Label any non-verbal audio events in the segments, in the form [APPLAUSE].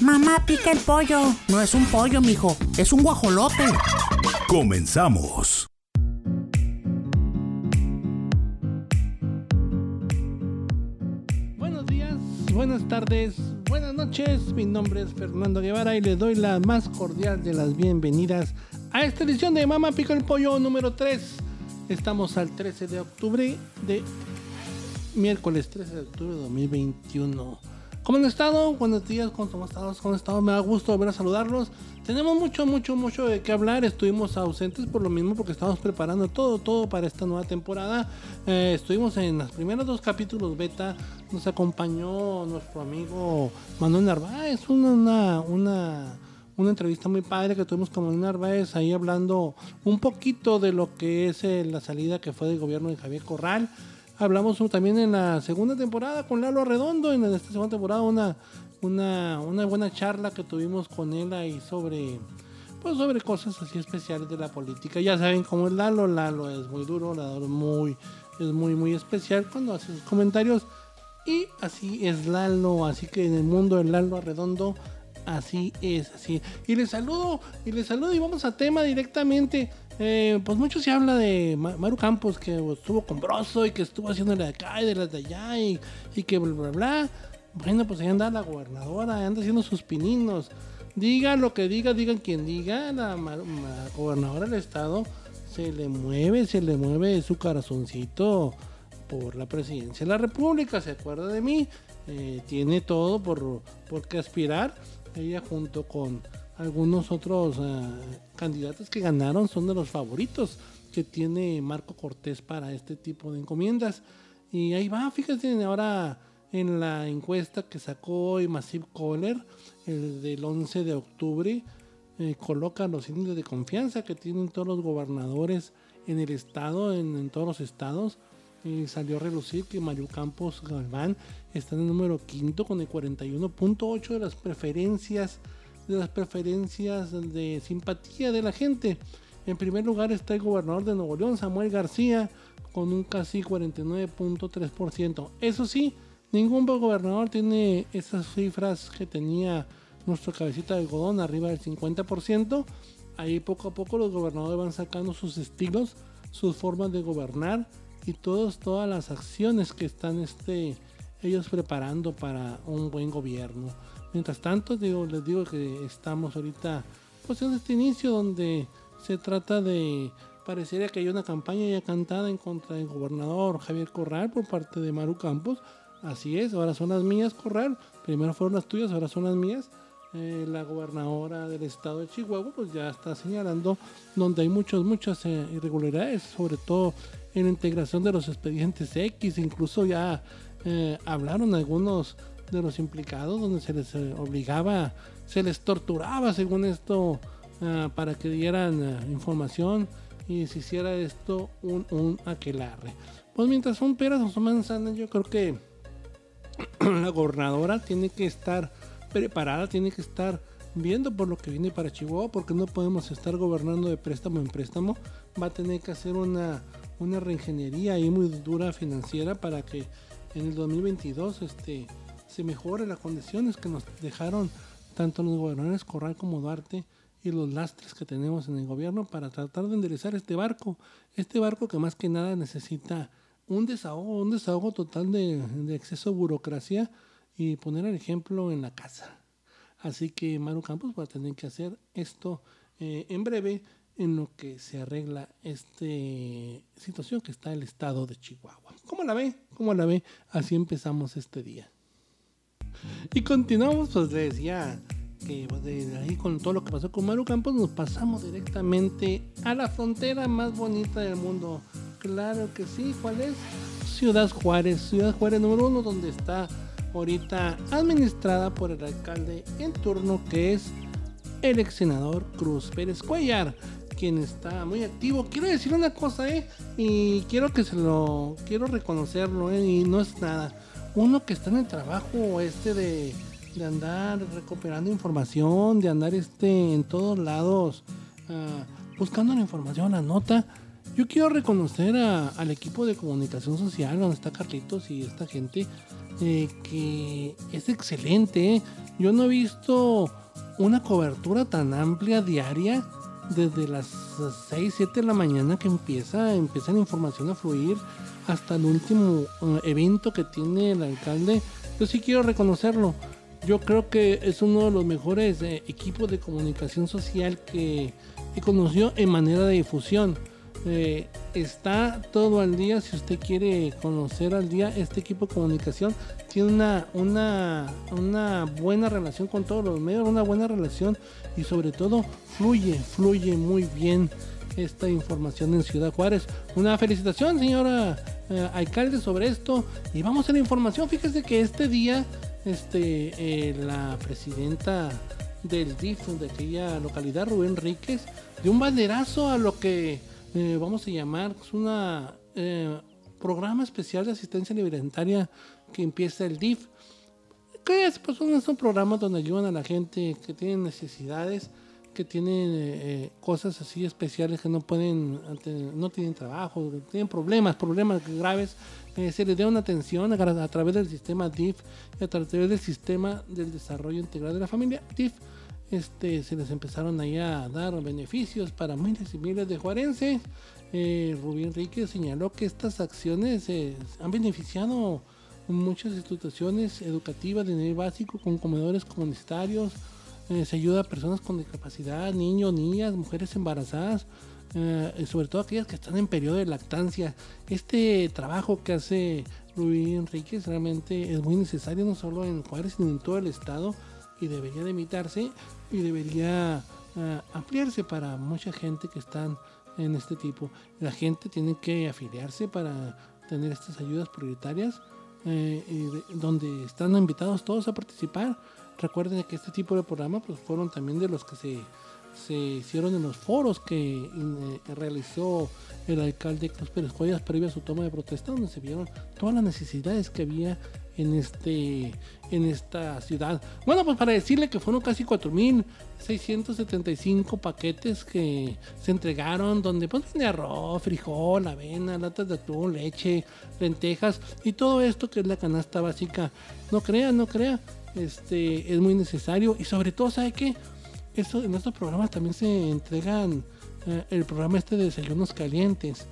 Mamá pica el pollo. No es un pollo, mijo. Es un guajolote. Comenzamos. Buenos días, buenas tardes, buenas noches. Mi nombre es Fernando Guevara y les doy la más cordial de las bienvenidas a esta edición de Mamá Pica el Pollo número 3. Estamos al 13 de octubre de miércoles 13 de octubre de 2021. ¿Cómo han estado? Buenos días, ¿cómo estado? ¿Cómo han estado? Me da gusto volver a saludarlos. Tenemos mucho, mucho, mucho de qué hablar. Estuvimos ausentes por lo mismo porque estamos preparando todo, todo para esta nueva temporada. Eh, estuvimos en los primeros dos capítulos beta. Nos acompañó nuestro amigo Manuel Narváez. Una, una, una, una entrevista muy padre que tuvimos con Manuel Narváez ahí hablando un poquito de lo que es eh, la salida que fue del gobierno de Javier Corral. Hablamos también en la segunda temporada con Lalo Arredondo, en esta segunda temporada una, una, buena charla que tuvimos con él ahí sobre, pues sobre cosas así especiales de la política. Ya saben cómo es Lalo, Lalo es muy duro, Lalo muy, es muy, muy especial cuando hace sus comentarios. Y así es Lalo, así que en el mundo del Lalo Arredondo, así es, así. Y les saludo, y les saludo y vamos a tema directamente. Eh, pues mucho se habla de Maru Campos, que estuvo con Broso y que estuvo haciendo la de acá y de las de allá y, que bla bla bla. Bueno, pues ahí anda la gobernadora, anda haciendo sus pininos. Diga lo que diga, digan quien diga, la, gobernadora del estado se le mueve, se le mueve su corazoncito por la presidencia de la república, se acuerda de mí, eh, tiene todo por, por aspirar, ella junto con algunos otros uh, candidatos que ganaron son de los favoritos que tiene Marco Cortés para este tipo de encomiendas. Y ahí va, fíjense ahora en la encuesta que sacó hoy Massive Caller, el del 11 de octubre, eh, coloca los índices de confianza que tienen todos los gobernadores en el estado, en, todos los estados. Salió a relucir que Mario Campos Galván está en el número quinto con el 41.8 de las preferencias de las preferencias de simpatía de la gente. En primer lugar está el gobernador de Nuevo León, Samuel García, con un casi 49.3%. Eso sí, ningún gobernador tiene esas cifras que tenía nuestro cabecita de algodón, arriba del 50%. Ahí poco a poco los gobernadores van sacando sus estilos, sus formas de gobernar y todos, todas las acciones que están este, ellos preparando para un buen gobierno. Mientras tanto, digo, les digo que estamos ahorita pues en este inicio donde se trata de parecería que hay una campaña ya cantada en contra del gobernador Javier Corral por parte de Maru Campos. Así es, ahora son las mías, Corral. Primero fueron las tuyas, ahora son las mías. Eh, la gobernadora del estado de Chihuahua pues ya está señalando donde hay muchos, muchas eh, irregularidades, sobre todo en la integración de los expedientes X, incluso ya eh, hablaron algunos de los implicados, donde se les eh, obligaba, se les torturaba, según esto, uh, para que dieran uh, información y se hiciera esto un, un aquelarre. Pues mientras son peras o son manzanas, yo creo que [CLEARS THROAT] la gobernadora tiene que estar preparada, tiene que estar viendo por lo que viene para Chihuahua, porque no podemos estar gobernando de préstamo en préstamo. Va a tener que hacer una, una reingeniería ahí muy dura financiera para que en el 2022 este, se mejore las condiciones que nos dejaron tanto los gobernadores Corral como Duarte y los lastres que tenemos en el gobierno para tratar de enderezar este barco. Este barco que más que nada necesita un desahogo, un desahogo total de, exceso de burocracia y poner el ejemplo en la casa. Así que Maru Campos va a tener que hacer esto eh, en breve en lo que se arregla esta situación que está el estado de Chihuahua. ¿Cómo la ve? ¿Cómo la ve? Así empezamos este día. Y continuamos, pues le decía que pues, de ahí con todo lo que pasó con Maru Campos nos pasamos directamente a la frontera más bonita del mundo. Claro que sí, ¿cuál es? Ciudad Juárez, Ciudad Juárez número uno, donde está ahorita administrada por el alcalde en turno que es el ex senador Cruz Pérez Cuellar, quien está muy activo. Quiero decir una cosa, ¿eh? Y quiero que se lo. Quiero reconocerlo, ¿eh? Y no es nada. Uno que está en el trabajo este de, de andar recuperando información, de andar este en todos lados ah, buscando la información, la nota. Yo quiero reconocer al equipo de comunicación social, donde está Carlitos y esta gente, eh, que es excelente. ¿eh? Yo no he visto una cobertura tan amplia diaria desde las 6, 7 de la mañana que empieza, empieza la información a fluir hasta el último eh, evento que tiene el alcalde. Yo sí quiero reconocerlo. Yo creo que es uno de los mejores eh, equipos de comunicación social que he conocido en manera de difusión. Eh, está todo al día. Si usted quiere conocer al día este equipo de comunicación, tiene una, una, una buena relación con todos los medios, una buena relación y sobre todo fluye, fluye muy bien esta información en Ciudad Juárez. Una felicitación, señora eh, alcalde, sobre esto. Y vamos a la información. Fíjese que este día, este, eh, la presidenta del DIF de aquella localidad, Rubén Enríquez, dio un banderazo a lo que eh, vamos a llamar es una programa especial de asistencia alimentaria que empieza el DIF. Que es, pues, son, son programas donde ayudan a la gente que tiene necesidades que tienen eh, eh, cosas así especiales que no pueden, no tienen trabajo, tienen problemas, problemas graves, eh, se les da una atención a, través del sistema DIF y a través del sistema del desarrollo integral de la familia DIF. Este, se les empezaron ahí a dar beneficios para miles y miles de juarenses. Rubí Enrique señaló que estas acciones han beneficiado muchas instituciones educativas de nivel básico con comedores comunitarios, eh, se ayuda a personas con discapacidad, niños, niñas, mujeres embarazadas, eh, sobre todo aquellas que están en periodo de lactancia. Este trabajo que hace Rubí Enríquez realmente es muy necesario, no solo en Juárez, sino en todo el estado, y debería de imitarse y debería eh, ampliarse para mucha gente que están en este tipo. La gente tiene que afiliarse para tener estas ayudas prioritarias, donde están invitados todos a participar Recuerden que este tipo de programas pues, fueron también de los que se, se hicieron en los foros que eh, realizó el alcalde Cruz Pérez Cuellas previo a su toma de protesta, donde se vieron todas las necesidades que había en este en esta ciudad. Bueno, pues para decirle que fueron casi 4.675 paquetes que se entregaron, donde pues de arroz, frijol, avena, latas de atún, leche, lentejas y todo esto que es la canasta básica. No crea, no crea, este, es muy necesario y sobre todo, ¿sabe qué? Esto, en estos programas también se entregan eh, el programa este de desayunos calientes,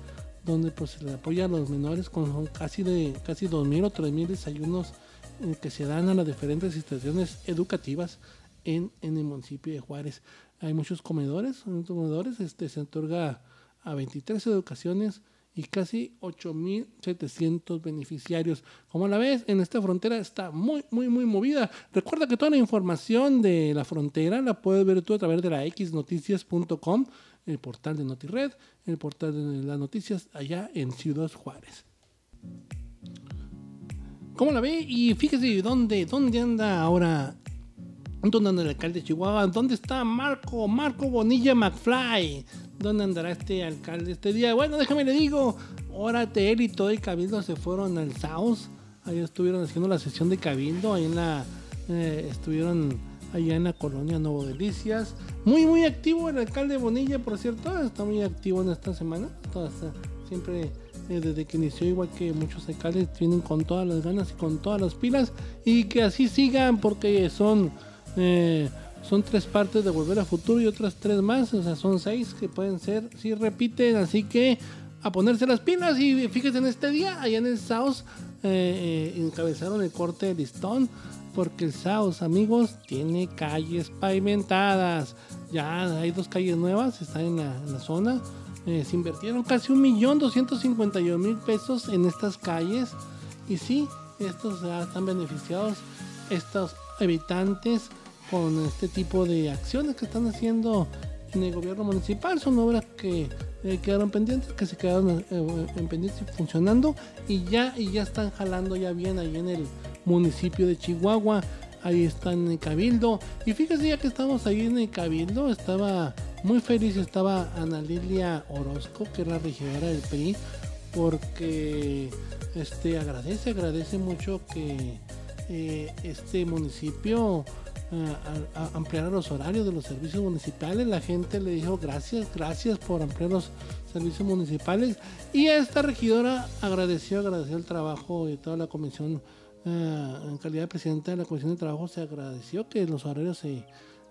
donde pues se le apoya a los menores con casi de casi 2.000 o 3.000 desayunos eh, que se dan a las diferentes instituciones educativas en, en, el municipio de Juárez. Hay muchos comedores, comedores este, se otorga a 23 educaciones y casi 8.700 beneficiarios. Como la ves, en esta frontera está muy, muy, muy movida. Recuerda que toda la información de la frontera la puedes ver tú a través de la xnoticias.com, el portal de NotiRed, el portal de las noticias allá en Ciudad Juárez. ¿Cómo la ve? Y fíjese dónde, dónde anda ahora ¿Dónde el alcalde de Chihuahua? ¿Dónde está Marco? Marco Bonilla McFly. ¿Dónde andará este alcalde este día? Bueno, déjame le digo. Órate, él y todo el cabildo se fueron al South. Ahí estuvieron haciendo la sesión de cabildo. Ahí. Eh, estuvieron allá en la colonia Nuevo Delicias. Muy, muy activo el alcalde Bonilla, por cierto. Está muy activo en esta semana. siempre eh, desde que inició, igual que muchos alcaldes, vienen con todas las ganas y con todas las pilas. Y que así sigan porque son eh, son tres partes de Volver a Futuro y otras tres más, o sea, son seis que pueden ser, si repiten, así que a ponerse las pilas y fíjense en este día, allá en el South eh, eh, encabezaron el corte de listón, porque el South, amigos, tiene calles pavimentadas, ya hay dos calles nuevas, están en la, zona, se invirtieron casi un millón doscientos cincuenta mil pesos en estas calles. Y sí, estos ya están beneficiados, estos habitantes con este tipo de acciones que están haciendo en el gobierno municipal. Son obras que eh, quedaron pendientes, que se quedaron eh, en pendientes funcionando y ya, y ya están jalando ya bien ahí en el municipio de Chihuahua. ahí está en el Cabildo. Y fíjese, ya que estamos ahí en el Cabildo, estaba muy feliz, estaba Ana Lilia Orozco, que es la regidora del PRI, porque este agradece, agradece mucho que eh, este municipio a, ampliar los horarios de los servicios municipales. La gente le dijo gracias, gracias por ampliar los servicios municipales. Y esta regidora agradeció, agradeció el trabajo de toda la comisión, eh, en calidad de presidenta de la comisión de trabajo, se agradeció que los horarios se,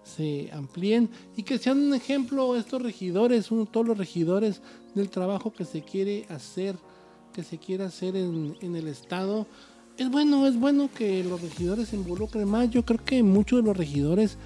se amplíen y que sean un ejemplo estos regidores, todos los regidores del trabajo que se quiere hacer, que se quiere hacer en, en el Estado es bueno, es bueno que los regidores se involucren más. Yo creo que muchos de los regidores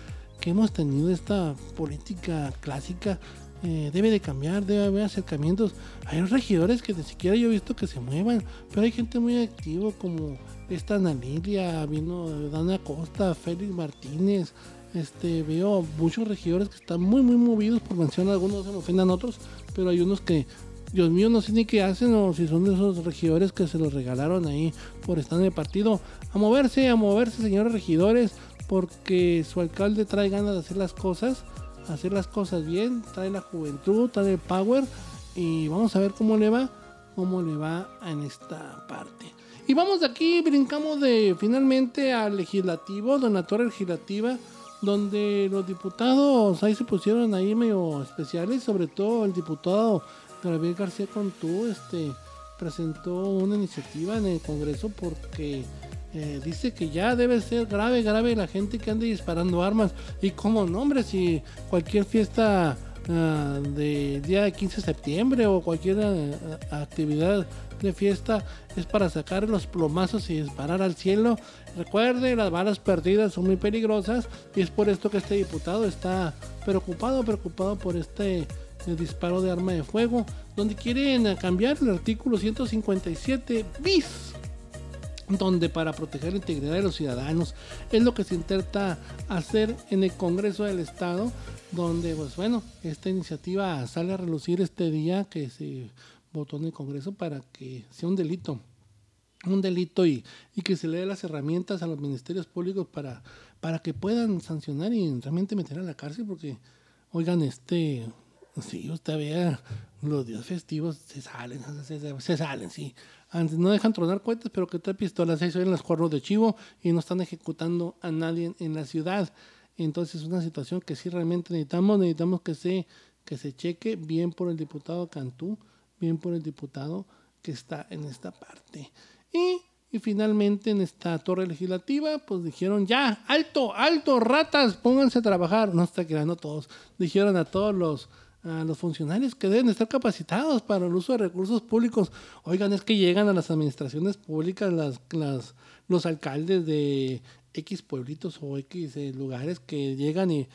que hemos tenido esta política clásica eh, debe de cambiar, debe haber acercamientos. Hay regidores que ni siquiera yo he visto que se muevan, pero hay gente muy activa como esta Nanilia, vino Dana Costa, Félix Martínez. Este, veo muchos regidores que están muy muy movidos por mencionar algunos se me ofendan otros, pero hay unos que Dios mío, no sé ni qué hacen o si son de esos regidores que se los regalaron ahí por estar en el partido. A moverse, a moverse, señores regidores, porque su alcalde trae ganas de hacer las cosas, hacer las cosas bien, trae la juventud, trae el power y vamos a ver cómo le va, cómo le va en esta parte. Y vamos de aquí, brincamos de finalmente al legislativo, donatora legislativa, donde los diputados ahí se pusieron ahí medio especiales, sobre todo el diputado Gabriel García Contú este, presentó una iniciativa en el Congreso porque eh, dice que ya debe ser grave, grave la gente que ande disparando armas. Y como nombre, si cualquier fiesta uh, de día de 15 de septiembre o cualquier eh, actividad de fiesta es para sacar los plomazos y disparar al cielo. Recuerde, las balas perdidas son muy peligrosas y es por esto que este diputado está preocupado, preocupado por este el disparo de arma de fuego, donde quieren cambiar el artículo 157 bis, donde para proteger la integridad de los ciudadanos es lo que se intenta hacer en el Congreso del Estado, donde pues bueno, esta iniciativa sale a relucir este día que se votó en el Congreso para que sea un delito un delito y, y, que se le dé las herramientas a los ministerios públicos para, para que puedan sancionar y realmente meter a la cárcel porque oigan este Sí, usted vea, los días festivos se salen, se, salen, sí. Antes no dejan tronar cohetes, pero que trae pistolas, se en los cuernos de chivo y no están ejecutando a nadie en la ciudad. Entonces es una situación que sí realmente necesitamos, necesitamos que se, que se cheque bien por el diputado Cantú, bien por el diputado que está en esta parte. Y, y finalmente en esta torre legislativa, pues dijeron ya, alto, alto, ratas, pónganse a trabajar. No está quedando todos. Dijeron a todos los a los funcionarios que deben estar capacitados para el uso de recursos públicos. Oigan, es que llegan a las administraciones públicas las, las, los alcaldes de X pueblitos o X eh, lugares que llegan y,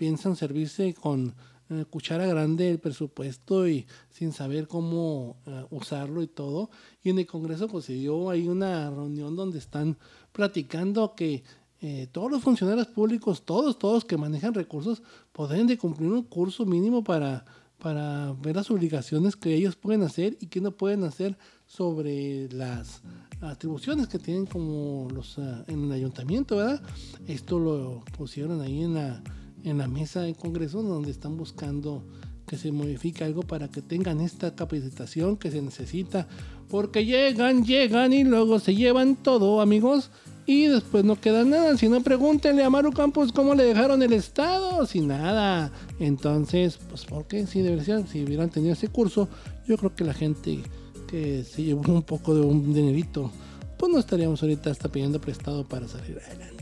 piensan servirse con eh, cuchara grande el presupuesto y sin saber cómo eh, usarlo y todo. Y en el Congreso pues se dio ahí una reunión donde están platicando que eh, todos los funcionarios públicos, todos, todos que manejan recursos, pueden de cumplir un curso mínimo para, para ver las obligaciones que ellos pueden hacer y que no pueden hacer sobre las atribuciones que tienen como los ah, en el ayuntamiento, ¿verdad? Esto lo pusieron ahí en la, en la mesa del Congreso donde están buscando que se modifique algo para que tengan esta capacitación que se necesita, porque llegan, llegan y luego se llevan todo, amigos y después no queda nada. Si no, pregúntenle a Maru Campos cómo le dejaron el estado, sin nada. Entonces, pues, ¿por qué? Si, deberían, si hubieran tenido ese curso, yo creo que la gente que se llevó un poco de un dinerito, pues no estaríamos ahorita hasta pidiendo prestado para salir adelante.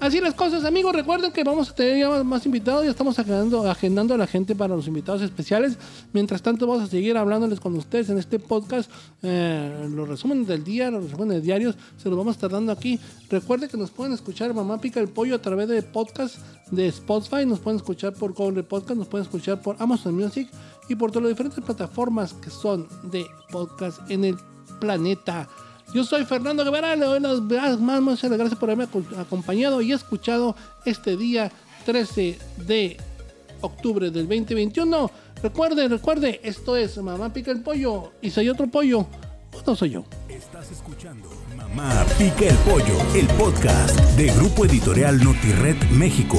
Así las cosas, amigos. Recuerden que vamos a tener ya más invitados. Ya estamos agendando, agendando a la gente para los invitados especiales. Mientras tanto, vamos a seguir hablándoles con ustedes en este podcast. Eh, los resúmenes del día, los resúmenes diarios, se los vamos a estar dando aquí. Recuerden que nos pueden escuchar Mamá Pica el Pollo a través de podcast de Spotify. Nos pueden escuchar por Google Podcast. Nos pueden escuchar por Amazon Music y por todas las diferentes plataformas que son de podcast en el planeta. Yo soy Fernando Guevara, le doy las más, gracias por haberme acompañado y escuchado este día 13 de octubre del 2021. Recuerde, recuerde, esto es Mamá Pica el Pollo y hay otro pollo, no soy yo? Estás escuchando Mamá Pica el Pollo, el podcast de Grupo Editorial Notired México.